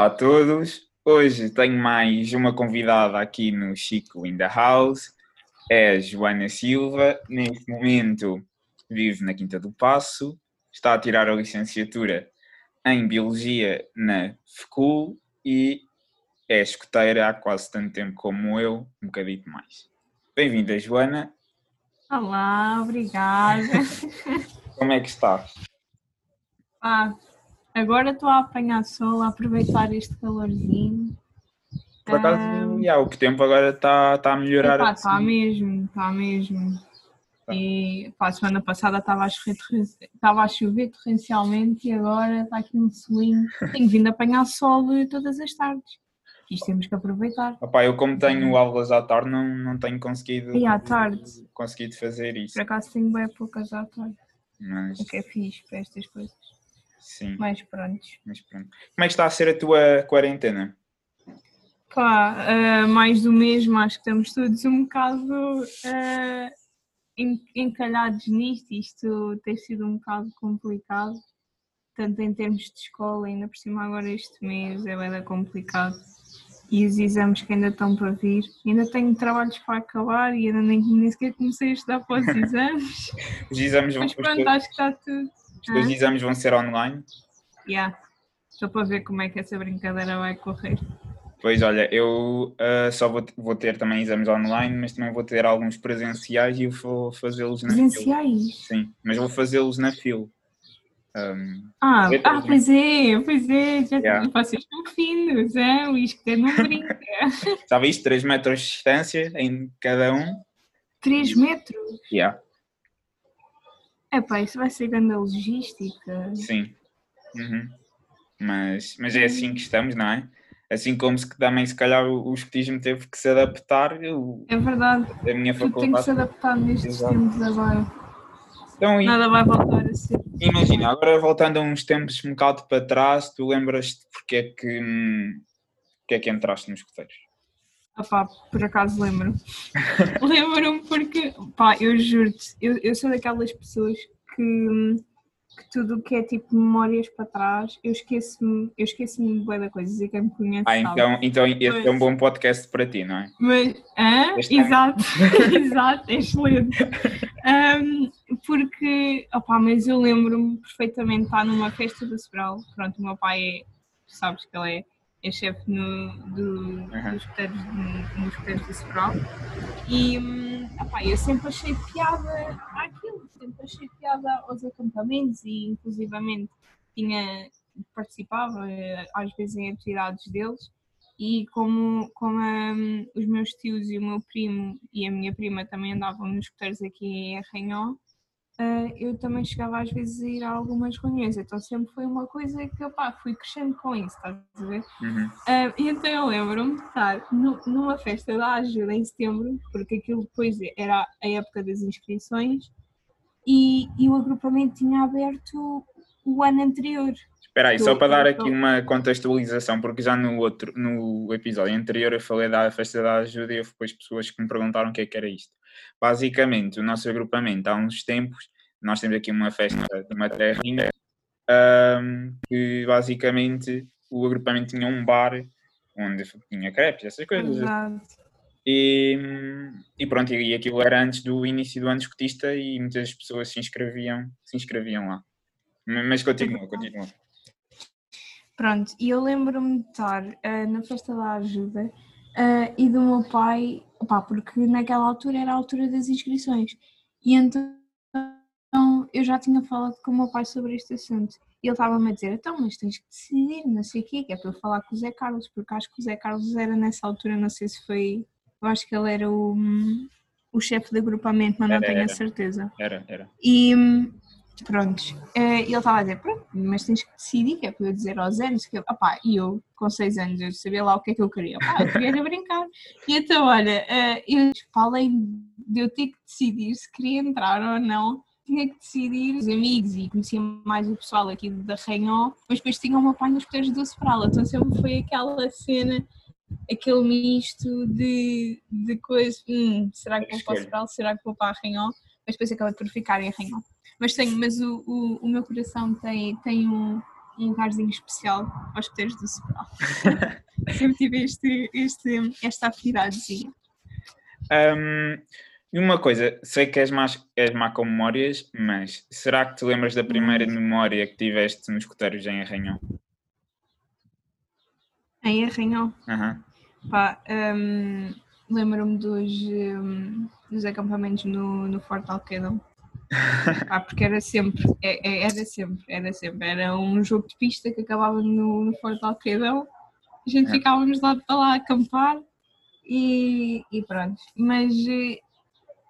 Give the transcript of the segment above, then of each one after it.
Olá a todos. Hoje tenho mais uma convidada aqui no Chico in the House. É a Joana Silva. Neste momento vive na Quinta do Passo. Está a tirar a licenciatura em Biologia na FECUL e é escoteira há quase tanto tempo como eu, um bocadinho mais. Bem-vinda, Joana. Olá, obrigada. Como é que estás? Ah, agora estou a apanhar sol, a aproveitar este calorzinho. Por acaso, Ah, já, o tempo agora está tá a melhorar. Epá, assim. está mesmo, está mesmo. Tá. E pá, a semana passada estava a, a chover torrencialmente e agora está aqui um solinho. Tenho vindo a apanhar sol todas as tardes. Isto temos que aproveitar. Opá, eu como tenho aulas à tarde não, não tenho conseguido, E à tarde, conseguido fazer isso. por acaso tenho bem poucas à tarde, Mas o que é fixe para estas coisas. Sim, Mais pronto. mas pronto. Como é que está a ser a tua quarentena? Pá, ah, mais do mesmo, acho que estamos todos um bocado en- encalhados nisto. Isto tem sido um bocado complicado, tanto em termos de escola, ainda por cima agora este mês é bem complicado. E os exames que ainda estão para vir. Ainda tenho trabalhos para acabar e ainda nem, nem sequer comecei a estudar para os exames. Os exames vão, Mas pronto, acho que está tudo. Os teus Hã? exames vão ser online? Yeah. Estou para ver como é que essa brincadeira vai correr. Pois olha, eu ah, só vou, vou ter também exames online, mas também vou ter alguns presenciais e vou fazê-los na fila. Presenciais. Sim, mas vou fazê-los na fila. Ahm, Ah, ah, pois é, pois é, já Yeah. vocês estão finos, é? o isca não brinca. Estava isto, 3 metros de distância em cada um. 3 metros? Yeah, Epá, isso vai ser grande logística. sim. Uhum. Mas, mas é assim que estamos, não é? Assim como se também se calhar o, o escotismo teve que se adaptar, eu, É verdade, a minha tudo tem que faculdade. se adaptar nestes Exato. tempos agora. Então, e- Nada vai voltar a ser. imagina, agora voltando a uns tempos um bocado para trás, tu lembras-te porque é que, hum, porque é que entraste nos escoteiros? Ah pá, por acaso lembro. Lembro-me porque, pá, eu juro-te, eu, eu sou daquelas pessoas que, que tudo o que é tipo memórias para trás, eu esqueço-me, eu esqueço-me bué da coisa, e quem me conhece Ah, sabe. então, então este é um bom podcast para ti, não é? Mas, hã? Este ano. Exato, exato, é excelente. Ahm, porque, opá, mas eu lembro-me perfeitamente de estar numa festa do Sobral. Pronto, o meu pai é, sabes que ele é, é chefe no, do, Uhum. dos coteiros nos coteiros do Sobral. E, hum, opá, eu sempre achei piada àquilo, sempre achei piada aos acampamentos e, inclusivamente, tinha, participava, eh, às vezes, em atividades deles e como, como hum, os meus tios e o meu primo e a minha prima também andavam nos escuteiros aqui em Arranhão, eh, eu também chegava às vezes a ir a algumas reuniões, então sempre foi uma coisa que eu fui crescendo com isso, estás a ver? Uhum. Ah, então eu lembro-me de estar nu- numa festa da ajuda em setembro, porque aquilo depois era a época das inscrições, e, e o agrupamento tinha aberto o ano anterior. Espera aí, só para dar aqui uma contextualização, porque já no outro, no episódio anterior eu falei da festa da ajuda e houve depois pessoas que me perguntaram o que é que era isto. Basicamente, o nosso agrupamento há uns tempos, nós temos aqui uma festa de uma terrinha, ahm, que basicamente o agrupamento tinha um bar onde tinha crepes, essas coisas. Exato. E, e pronto, e aquilo era antes do início do ano escotista e muitas pessoas se inscreviam, se inscreviam lá. Mas continua, continua. Pronto, e eu lembro-me de estar ah, na festa da ajuda ah, e do meu pai, opá, porque naquela altura era a altura das inscrições, e então eu já tinha falado com o meu pai sobre este assunto. E ele estava-me a dizer, então, mas tens que decidir, não sei o quê, que é para eu falar com o Zé Carlos, porque acho que o Zé Carlos era nessa altura, não sei se foi, eu acho que ele era o, o chefe de agrupamento, mas não Era, tenho a era. certeza. Era, era. E hum, pronto, eh, ele estava a dizer, pronto, mas tens que decidir, que é para eu dizer aos anos, que opá, e eu com seis anos eu sabia lá o que é que eu queria, opá, eu queria brincar. E então, olha, eh, eu falei de eu ter que decidir se queria entrar ou não, tinha que decidir os amigos e conhecia mais o pessoal aqui da Ranhó, mas depois tinha o meu pai nos pés do Sobral, então sempre foi aquela cena, aquele misto de, de coisas, hum, será que vou para o. Sobral, será que vou para Arranhó, mas depois acaba por ficar em Arranhó. Mas tenho, mas o, o, o meu coração tem, tem um, um lugarzinho especial aos escuteiros do Sobral. sempre tive este, este, esta afinidadezinha. Um, e uma coisa, sei que és, mais, és má com memórias, mas será que te lembras da primeira Hum. memória que tiveste nos escuteiros em Arranhão? Em Arranhão, Aham. pá, hum, lembro-me dos, hum, dos acampamentos no, no Forte Alquedão. Pá, porque era sempre, é- é- era sempre, era sempre. Era um jogo de pista que acabava no, no Forte Alquedão. A gente É. ficávamos lá para lá a acampar e, e pronto. Mas eh,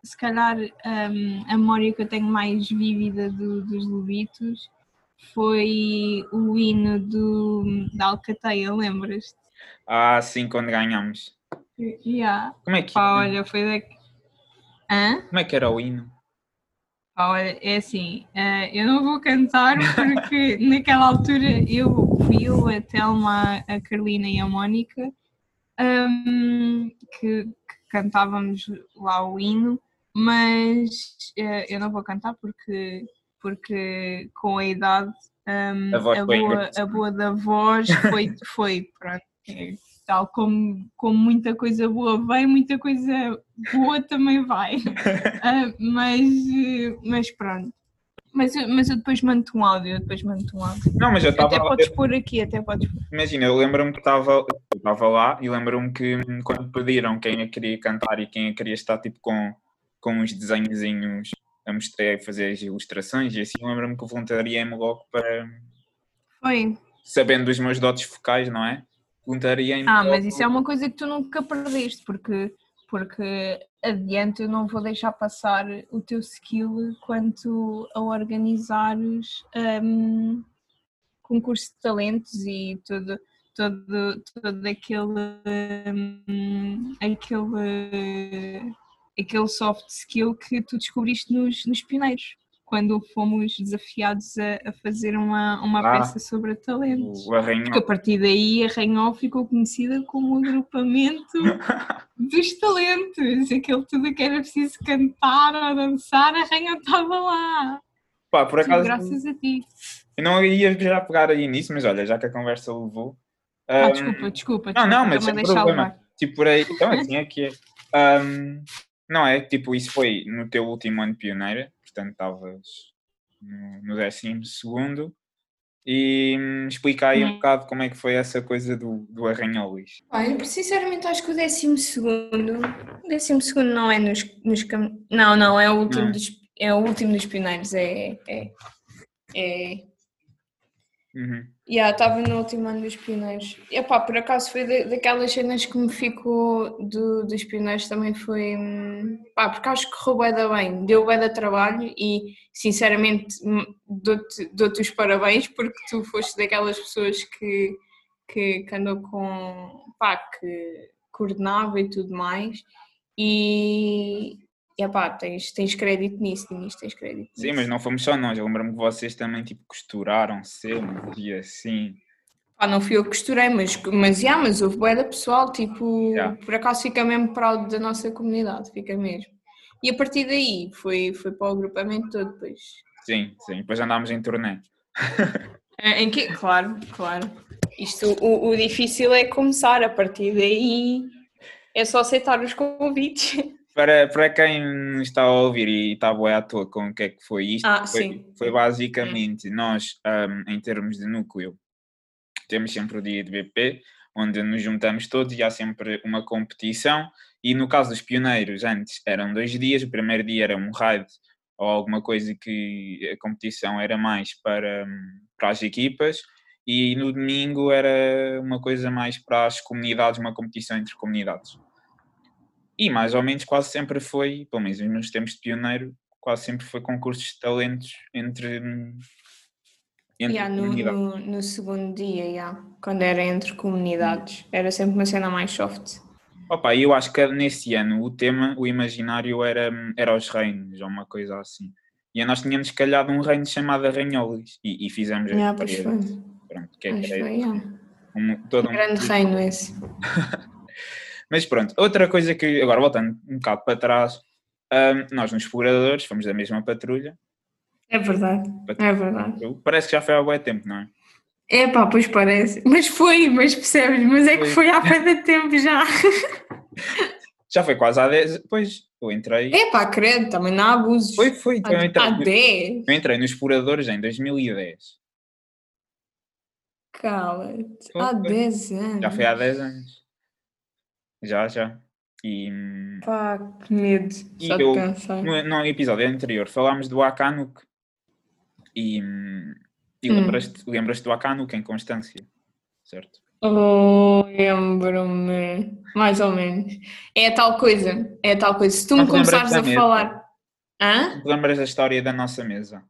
se calhar hum, a memória que eu tenho mais vívida do- dos Lobitos foi o hino do, da Alcateia, lembras-te? Ah, sim, quando ganhamos. Yeah. Como é que, Pá, olha, foi da. Hã? como é que era o hino? Olha, é assim, eh, eu não vou cantar porque naquela altura eu eu, a Telma, a Carolina e a Mónica hum, que, que cantávamos lá o hino, mas eh, eu não vou cantar porque, porque com a idade hum, A a, boa, a boa da voz foi, foi pronto. É, Tal como, como muita coisa boa vem, muita coisa boa também vai. Ah, mas, mas pronto. Mas, eu- mas eu depois mando um áudio, eu depois mando um áudio. Não, mas eu Até estava. podes pôr aqui, até podes pôr. Imagina, eu lembro-me que estava lá e lembro-me que quando pediram quem é que queria cantar e quem é que queria estar tipo com, com uns desenhozinhos a mostrar, a fazer as ilustrações e assim, lembro-me que voluntariei-me logo para, Foi. sabendo dos meus dotes focais, não é? Voluntariei-me Ah, logo. mas isso é uma coisa que tu nunca perdeste, porque, porque adiante eu não vou deixar passar o teu skill quanto a organizares um, concurso de talentos e todo, todo, todo aquele, um, aquele, aquele soft skill que tu descobriste nos, nos pioneiros. Quando fomos desafiados a, a fazer uma, uma Ah. peça sobre talentos. o arranhão. Porque a partir daí a Ranhol ficou conhecida como o agrupamento dos talentos. Aquele tudo que era preciso cantar ou dançar, a Ranhol estava lá. Pá, por acaso, graças a ti. eu não ia já pegar aí nisso, mas olha, já que a conversa levou. Ah, hum, desculpa, desculpa. Não, não, mas sem problema. levar. Tipo, por aí, então assim é que é. Hum, não é? Tipo, isso foi no teu último ano pioneira, portanto estavas no, no décimo segundo. E hum, explica aí um bocado como é que foi essa coisa do, do Luís. Olha, sinceramente acho que o décimo segundo, o décimo segundo não é nos, nos não, não, é o último Não. dos, é o último dos pioneiros, é, é, é Uhum. Já, estava no último ano dos pioneiros. E epá, por acaso foi da- daquelas cenas que me ficou do- dos pioneiros também foi. hum, Pá, porque acho que bué da bem, deu bué da trabalho e sinceramente hum, dou-te dou-te os parabéns porque tu foste daquelas pessoas que, que, que andou com. pá, que coordenava e tudo mais. E. E epá, tens, tens crédito nisso, Dinis, tens crédito nisso. Sim, mas não fomos só nós. Eu lembro-me que vocês também tipo, costuraram cenas e assim. Pá, não fui eu que costurei, mas, mas, yeah, mas houve bué da pessoal, tipo, Yeah. por acaso fica mesmo proud da nossa comunidade, fica mesmo. E a partir daí foi, foi para o agrupamento todo depois. Sim, sim. Depois andámos em turnê. É, Em que? Claro, claro. Isto, o, o difícil é começar, a partir daí é só aceitar os convites. Para, para quem está a ouvir e está boa à toa com o que é que foi isto, Ah, foi, foi basicamente nós, ahm, em termos de núcleo, temos sempre o dia de BP, onde nos juntamos todos e há sempre uma competição. E no caso dos pioneiros, antes eram dois dias, o primeiro dia era um raid ou alguma coisa que a competição era mais para, hum, para as equipas, e no domingo era uma coisa mais para as comunidades, uma competição entre comunidades. E mais ou menos quase sempre foi, pelo menos nos tempos de pioneiro, quase sempre foi concursos de talentos entre, hum, entre Yeah, no, no, no segundo dia, yeah, quando era entre comunidades, era sempre uma cena mais soft. Opa, eu acho que nesse ano o tema, o imaginário era, era os reinos, ou uma coisa assim. E nós tínhamos calhado um reino chamado Arranholis e, e fizemos a Yeah, história. foi. Pronto, que é foi, yeah. um, todo um- Grande reino esse. Mas pronto, outra coisa que, agora voltando um bocado para trás, hum, nós nos exploradores fomos da mesma patrulha, É verdade, é verdade. parece que já foi há algum tempo, não é? É pá, pois parece. Mas foi, mas percebes? Mas é que Foi. foi há muito tempo já. Já foi quase há 10. Pois, eu entrei. É pá, credo, também não há abusos. Foi, foi. Então eu, entrei Há 10. eu entrei nos Exploradores em 2010. Cala-te. Foi, Há foi. 10 anos. Já foi há 10 anos. Já, já. E hum, Pá, que medo. E Só de eu- pensar. no, no episódio anterior falámos do Akanuk. E, hum, e Hum. lembras-te lembras do Akanuk em Constância, certo? Oh, lembro-me. Mais ou menos. É a tal coisa. É a tal coisa. Se tu Não me te lembras começares da a mesa? falar. Hã? Te lembras da história da nossa mesa?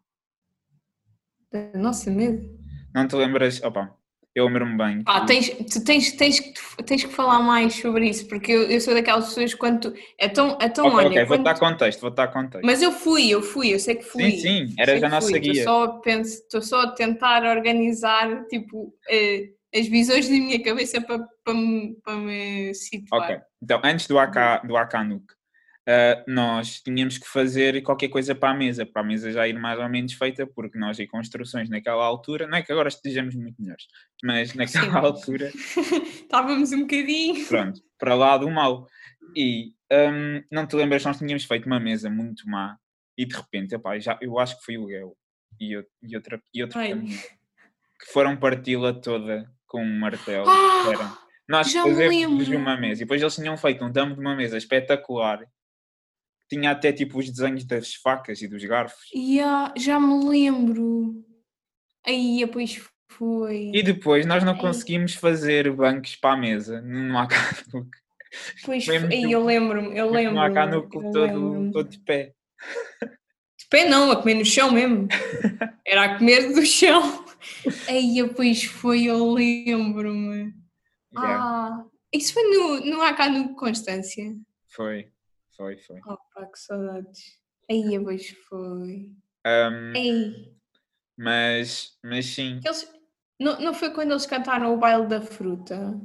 Da Nossa, medo. Não te lembras? Opa, eu lembro-me bem. Ah, tens, tu tens, tens, que- tens que falar mais sobre isso, porque eu, eu sou daquelas pessoas quando. É tão, é tão Ok, olha. ok, vou quando dar contexto, vou dar contexto. Mas eu fui, eu fui, eu sei que fui. Sim, sim, eras sei a nossa guia. Estou só, a tentar organizar tipo, eh, as visões da minha cabeça para, para, me, para me situar. Ok, então antes do, AK, do Akanuk, ah, nós tínhamos que fazer qualquer coisa para a mesa, para a mesa já ir mais ou menos feita, porque nós em construções naquela altura, não é que agora estejamos muito melhores, mas naquela Sim, altura, Estávamos um bocadinho. pronto, para lá do mal. E hum, não te lembras, nós tínhamos feito uma mesa muito má e de repente, epá, já, eu acho que foi o Guel e, eu- e, outra, e caminho que foram parti-la toda com um martelo. Ah, Era, nós lembro. uma mesa e depois eles tinham feito um tampo de uma mesa espetacular. Tinha até tipo os desenhos das facas e dos garfos. Ya, já me lembro. Aí, pois foi. E depois nós não Ai. conseguimos fazer bancos para a mesa no Acanuc. Pois foi. Aí, eu lembro-me, eu No lembro. Acanuc eu todo, todo de pé. De pé não, a comer no chão mesmo. Era a comer do chão. Aí, pois foi, eu lembro-me. Yeah, Ah, isso foi no, no no Constância. Foi, foi, foi. Opa, que saudades. Aí, pois foi. Um, Ei, mas, mas sim, eles, não, não foi quando eles cantaram o baile da fruta?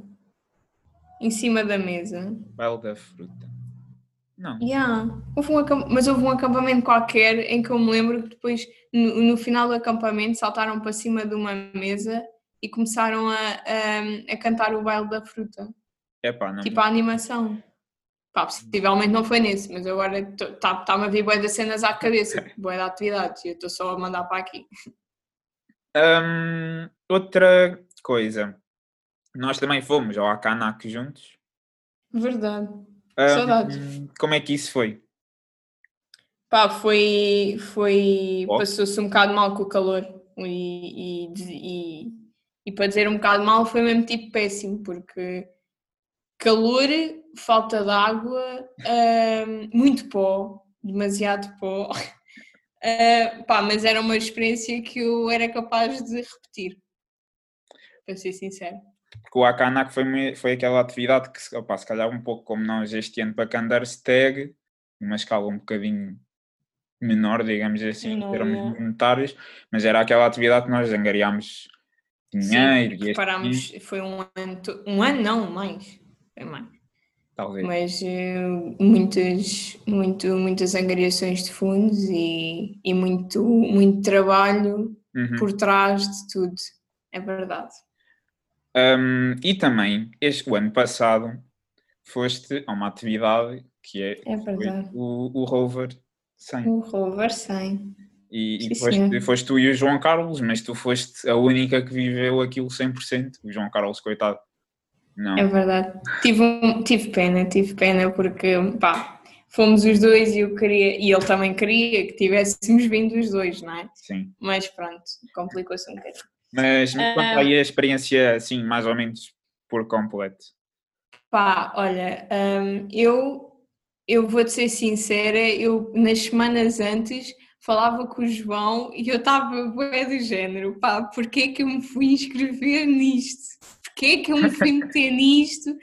Em cima da mesa? baile da fruta. Não. Yeah. Houve um mas houve um acampamento qualquer em que eu me lembro que depois, no, no final do acampamento, saltaram para cima de uma mesa e começaram a, a, a cantar o baile da fruta. Epá, não. Tipo a animação. Pá, possivelmente não foi nesse, mas agora está-me a vir bué das cenas à cabeça, bué de atividades, e eu estou só a mandar para aqui. Hum, outra coisa. Nós também fomos ao Akanak juntos. Verdade. Hum, Saudades. Como é que isso foi? Pá, foi. foi Ó. Passou-se um bocado mal com o calor. E, e, e, e para dizer um bocado mal, foi mesmo tipo péssimo, porque calor, falta de água, muito pó, demasiado pó. Ah, pá, mas era uma experiência que eu era capaz de repetir, para ser sincero. Porque o Akanak foi, foi aquela atividade que, se- opá, se calhar um pouco como nós este ano para Kandersteg, numa escala um bocadinho menor, digamos assim, em Menor, termos é. monetários, mas era aquela atividade que nós angariámos dinheiro e este Preparámos, foi um ano, um ano não, mais, talvez. mas eh, muitas, muito, muitas angariações de fundos e, e muito, muito trabalho Uhum. por trás de tudo, é verdade. Um, e também, este, o ano passado, foste a uma atividade que é, É o, o Rover 100. O Rover 100. E, Sim, e foste, foste tu e o João Carlos, mas tu foste a única que viveu aquilo 100%. O João Carlos, coitado. Não. É verdade. Tive, um- tive pena, tive pena porque pá, fomos os dois e eu queria, e ele também queria que tivéssemos vindo os dois, não é? Sim. Mas pronto, complicou-se um bocadinho. Mas me conta Ah. aí a experiência, assim, mais ou menos por completo. Pá, olha, hum, eu, eu vou-te ser sincera, eu nas semanas antes falava com o João e eu estava bué do género, pá, porquê é que eu me fui inscrever nisto? Porquê é que eu me fui meter nisto?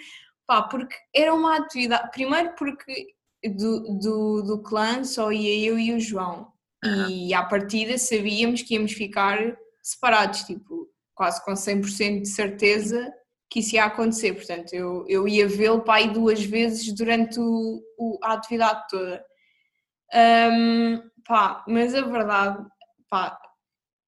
Pá, porque era uma atividade, primeiro porque do, do, do clã só ia eu e o João e à partida sabíamos que íamos ficar separados, tipo, quase com 100% de certeza que isso ia acontecer, portanto eu, eu ia vê-lo aí duas vezes durante o, o- a atividade toda. Hum, pá, mas a verdade, pá,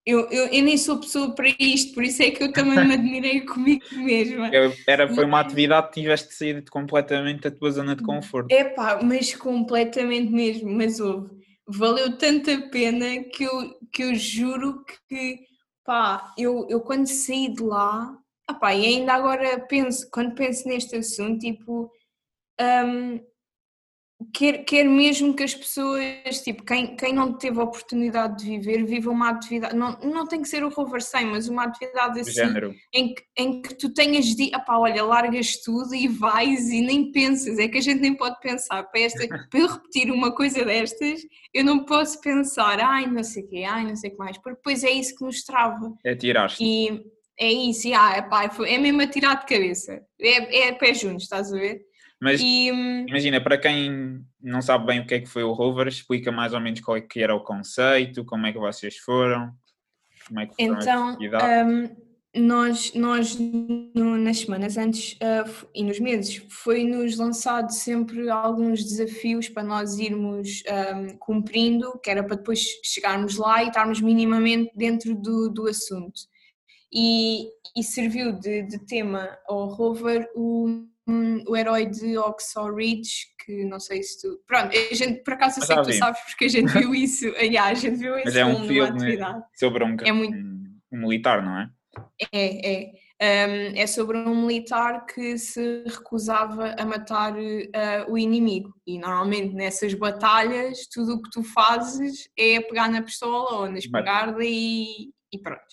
eu, eu, eu, nem sou pessoa para isto, por isso é que eu também me admirei comigo mesma. Era, foi uma atividade que tiveste sair completamente da tua zona de conforto. É pá, mas completamente mesmo, mas houve. Valeu tanta pena que eu, que eu juro que, pá, eu, eu quando saí de lá, ah pá, e ainda agora penso, quando penso neste assunto, tipo, um, quer, quer mesmo que as pessoas, tipo, quem, quem não teve a oportunidade de viver, viva uma atividade, não, não tem que ser o Rover 100, mas uma atividade assim, em que, em que tu tenhas de, pá, olha, largas tudo e vais e nem pensas, é que a gente nem pode pensar, para, esta, para eu repetir uma coisa destas, eu não posso pensar, ai, não sei o quê, ai, não sei o que mais, porque depois é isso que nos trava. É tirar-te. E é isso, ah, é, pá, é mesmo a tirar de cabeça, é, é pé juntos, estás a ver? Mas e, hum, imagina, para quem não sabe bem o que é que foi o Rover, explica mais ou menos qual é que era o conceito, como é que vocês foram, como é que Então, um, nós, nós no, nas semanas antes uh, e nos meses foi-nos lançado sempre alguns desafios para nós irmos um, cumprindo, que era para depois chegarmos lá e estarmos minimamente dentro do, do assunto. E, e serviu de, de tema ao Rover o um, o herói de Oxo Ridge, que não sei se tu. Pronto, a gente, por acaso eu sei que tu sabes porque a gente viu isso. yeah, a gente viu Mas é um filme sobre um, é muito... um, militar, não é? É, é. Um, é sobre um militar que se recusava a matar uh, o inimigo. E normalmente nessas batalhas, tudo o que tu fazes é pegar na pistola ou na espingarda e, e pronto.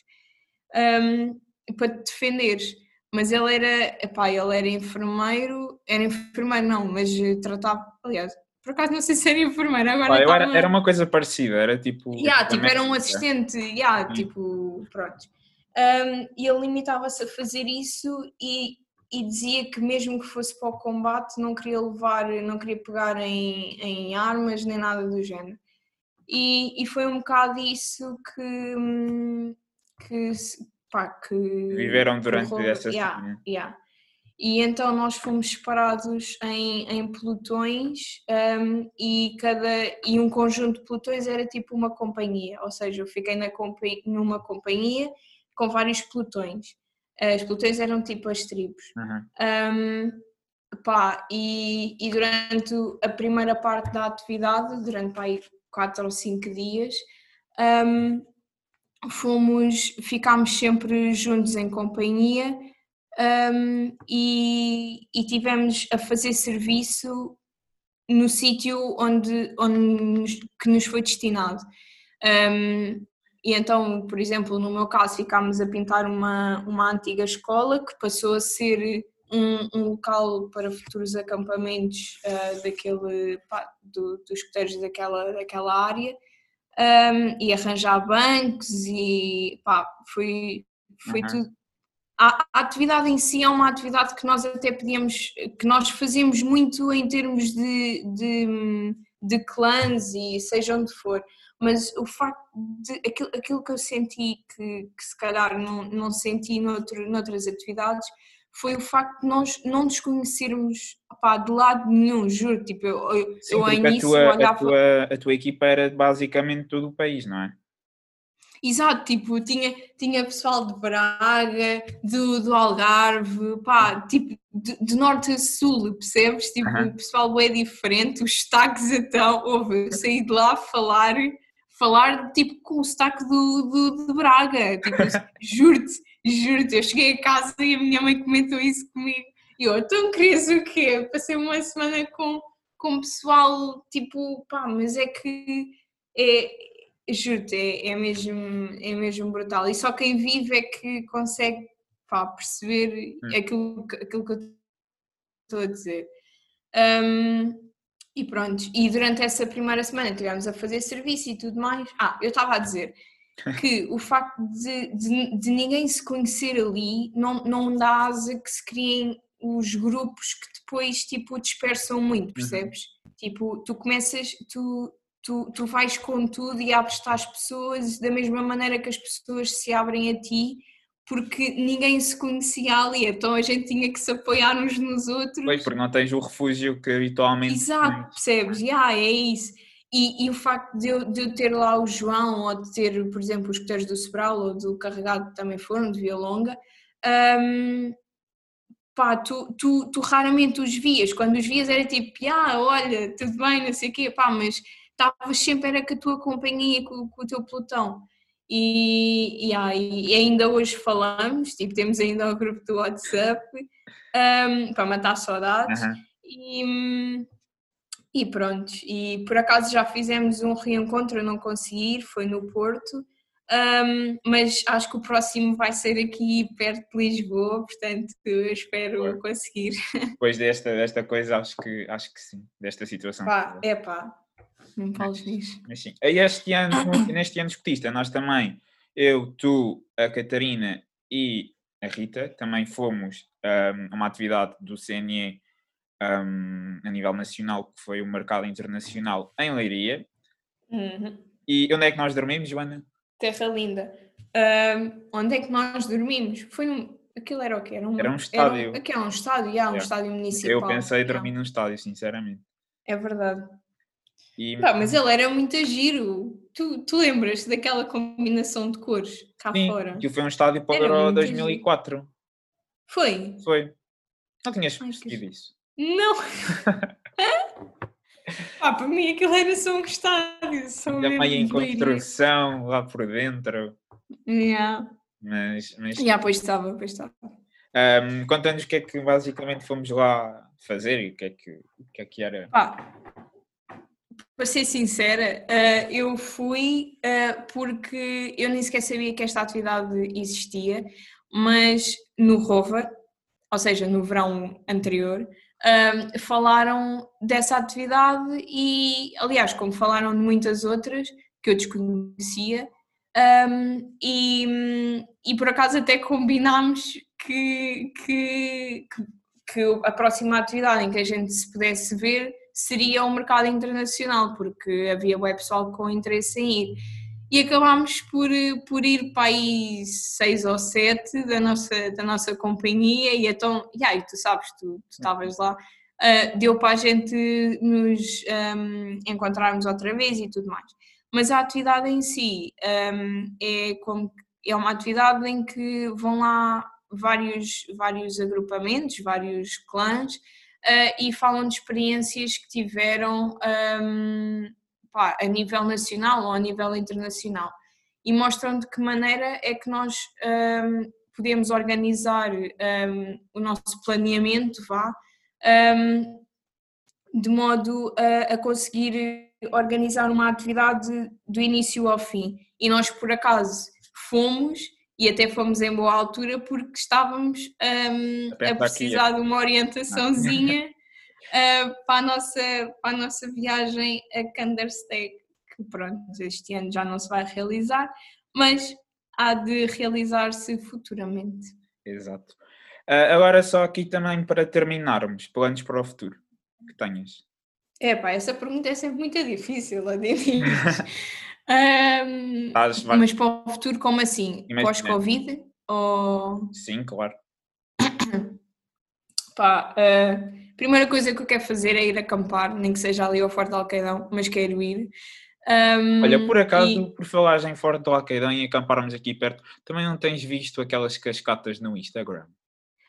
Um, para te defenderes mas ele era, epá, ele era enfermeiro, era enfermeiro não, mas tratava, aliás, por acaso não sei se era enfermeiro, agora ah, era, era uma coisa parecida, era tipo... Yeah, tipo era um assistente, yeah, tipo, pronto. Um, e ele limitava-se a fazer isso e, e dizia que mesmo que fosse para o combate não queria levar, não queria pegar em, em armas nem nada do género. E, e foi um bocado isso que, hum, que, pá, que viveram durante que essa yeah, yeah. E então nós fomos separados em, em pelotões um, e, cada, e um conjunto de pelotões era tipo uma companhia, ou seja, eu fiquei na, numa companhia com vários pelotões. As pelotões eram tipo as tribos. Uhum. Um, pá, e, e durante a primeira parte da atividade, durante pá, quatro ou cinco dias, um, fomos, ficámos sempre juntos em companhia um, e, e tivemos a fazer serviço no sítio onde, onde que nos foi destinado. Um, e então, por exemplo, no meu caso, ficámos a pintar uma, uma antiga escola que passou a ser um, um local para futuros acampamentos uh, daquele, pá, do, dos escuteiros daquela, daquela área um, e arranjar bancos e pá, foi, foi uhum. tudo. A, a, atividade em si é uma atividade que nós até podíamos, que nós fazemos muito em termos de, de, de clãs e seja onde for, mas o facto de aquilo, aquilo que eu senti que, que se calhar não, não senti noutro, noutras atividades foi o facto de nós não nos conhecermos opá, de lado nenhum, juro. Tipo, eu, eu, Sim, eu início a tua, olhava. A tua, a tua equipa era basicamente todo o país, não é? Exato, tipo, tinha, tinha pessoal de Braga, do, do Algarve, pá, tipo, de, de norte a sul, percebes? Tipo, o pessoal é diferente, os sotaques então, houve, eu saí de lá falar, falar tipo com o sotaque do, do, de Braga, tipo, juro-te, Juro-te, eu cheguei a casa e a minha mãe comentou isso comigo. E eu, então querias o quê? Passei uma semana com, com pessoal, tipo, pá, mas é que é, juro-te, é, é, mesmo, é mesmo brutal. E só quem vive é que consegue pá, perceber hum. aquilo, aquilo que eu estou a dizer. Um, e pronto, e durante essa primeira semana estivemos a fazer serviço e tudo mais. Ah, eu estava a dizer, que o facto de, de, de, ninguém se conhecer ali não, não dá asa que se criem os grupos que depois tipo dispersam muito, uhum. percebes? Uhum. Tipo, tu começas, tu, tu, tu vais com tudo e abres-te às pessoas da mesma maneira que as pessoas se abrem a ti porque ninguém se conhecia ali, então a gente tinha que se apoiar uns nos outros. Pois, porque não tens o refúgio que habitualmente. Exato, percebes? Yeah, é isso. E, e, o facto de eu, de eu, ter lá o João, ou de ter, por exemplo, os escuteiros do Sobral, ou do Carregado que também foram, de Via Longa, um, pá, tu, tu, tu, raramente os vias. Quando os vias era tipo, ah, olha, tudo bem, não sei o quê, pá, mas estavas sempre era com a tua companhia, com, com o teu pelotão. E, e, ah, e, ainda hoje falamos, tipo, temos ainda o grupo do WhatsApp um, para matar saudades. Uhum. E, e pronto, e por acaso já fizemos um reencontro, eu não consegui ir, foi no Porto, um, mas acho que o próximo vai ser aqui perto de Lisboa, portanto eu espero conseguir. Depois desta, desta coisa, acho que, acho que sim, desta situação. Pá, é pá, não fales nisso. Mas sim, este ano, neste ano escutista, nós também, eu, tu, a Catarina e a Rita, também fomos a uma atividade do CNE um, a nível nacional, que foi o mercado internacional em Leiria. Uhum. E onde é que nós dormimos, Joana? Terra Linda. Um, onde é que nós dormimos? Foi num. Aquilo era o quê? Era um, era um estádio. Era, aqui é um estádio, yeah, um estádio municipal. Eu pensei em dormir num estádio, sinceramente. É verdade. E... Pá, mas ele era muito giro. Tu, tu lembras daquela combinação de cores cá Sim, fora? Que foi um estádio para o Euro 2004. Giro. Foi? Foi. Não tinhas percebido isso? Não! ah, para mim aquilo era só um estádio. Só Ainda meio em construção lá por dentro. Yeah. Mas, mas... Yeah, pois estava, pois estava. Um, Conta-nos o que é que basicamente fomos lá fazer e o que é que, o que, é que era. Ah, para ser sincera, uh, eu fui uh, porque eu nem sequer sabia que esta atividade existia, mas no Rover, ou seja, no verão anterior, um, falaram dessa atividade e, aliás, como falaram de muitas outras que eu desconhecia, um, e, e por acaso até combinámos que, que, que a próxima atividade em que a gente se pudesse ver seria o mercado internacional, porque havia web pessoal com interesse em ir. E acabámos por, por ir para aí seis ou sete da nossa, da nossa companhia, e então, e aí, tu sabes, tu estavas lá, uh, deu para a gente nos um, encontrarmos outra vez e tudo mais. Mas a atividade em si um, é, como, é uma atividade em que vão lá vários, vários agrupamentos, vários clãs, uh, e falam de experiências que tiveram um, pá, a nível nacional ou a nível internacional e mostram de que maneira é que nós um, podemos organizar um, o nosso planeamento, vá, de modo a, a, conseguir organizar uma atividade do início ao fim. E nós, por acaso, fomos e até fomos em boa altura porque estávamos um, a precisar aqui. de uma orientaçãozinha uh, para, a nossa, para a nossa viagem a Kandersteg, que pronto, este ano já não se vai realizar, mas há de realizar-se futuramente. Exato. Uh, agora só aqui também para terminarmos, planos para o futuro que tenhas. É pá, essa pergunta é sempre muito difícil, Adenis. Um, mas para o futuro, como assim? Pós-Covid? Ou... Sim, claro. Pá, a primeira coisa que eu quero fazer é ir acampar, nem que seja ali ao Forte do Alcaidão, mas quero ir. Um, Olha, por acaso, e... por falar em Forte do Alcaidão e acamparmos aqui perto, também não tens visto aquelas cascatas no Instagram?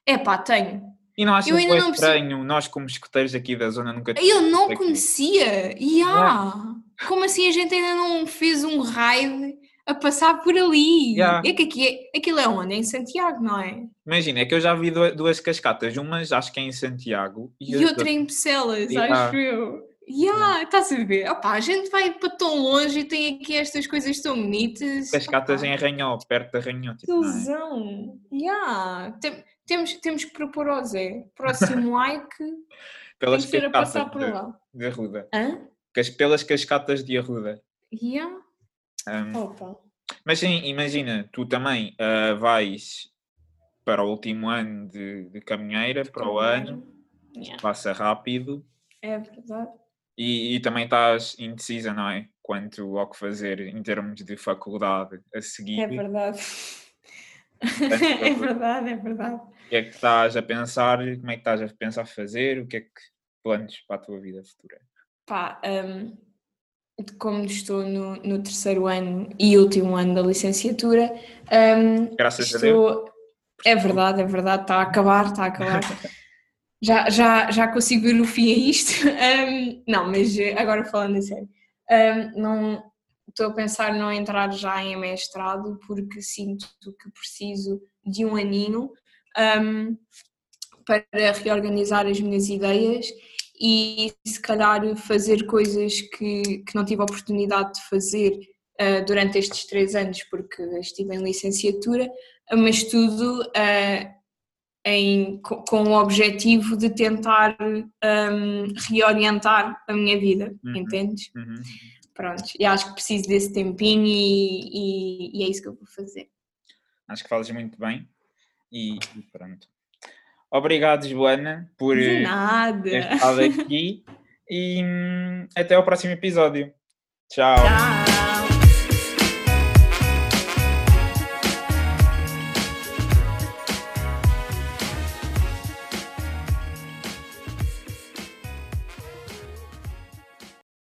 É pá, tenho. E não achas eu ainda não estranho, percebi... nós como escuteiros aqui da zona nunca... Eu não conhecia, e yeah. Como assim a gente ainda não fez um raid a passar por ali? Yeah. É que aqui é, aquilo é onde? É em Santiago, não é? Imagina, é que eu já vi duas cascatas, umas acho que é em Santiago e, e outra em Pecelas, yeah. acho eu. Yeah, estás a ver? Opa, a gente vai para tão longe e tem aqui estas coisas tão bonitas. Cascatas Opa. em Arranhão, perto de Arranhão. Tipo? Ilusão! É? Yeah. Tem, temos, temos que propor ao Zé, próximo like, pelas tem que a passar por lá. De Arruda. Hã? Pelas cascatas de Arruda. Yeah. Um, Opa. Mas sim, imagina, tu também uh, vais para o último ano de, de caminheira, para o ano, yeah. passa rápido. É verdade. E, e, também estás indecisa, não é? Quanto ao que fazer em termos de faculdade a seguir. É verdade. é verdade, é verdade. O que é que estás a pensar? Como é que estás a pensar fazer? O que é que planos para a tua vida futura? Pá, um, como estou no, no terceiro ano e último ano da licenciatura, um, Graças estou... a Deus. É verdade, é verdade, está a acabar, está a acabar. já, já, já consigo ver o fim a isto. Um, não, mas agora falando a sério, um, não, estou a pensar não entrar já em mestrado porque sinto que preciso de um aninho um, para reorganizar as minhas ideias e se calhar fazer coisas que, que não tive a oportunidade de fazer uh, durante estes três anos porque estive em licenciatura, mas tudo uh, em, com o objetivo de tentar um, reorientar a minha vida, uhum. entendes? Uhum. Pronto, e acho que preciso desse tempinho e, e, e, é isso que eu vou fazer. Acho que falas muito bem e, e pronto. Obrigado, Joana, por ter estado aqui e hum, até ao próximo episódio. Tchau. Tchau.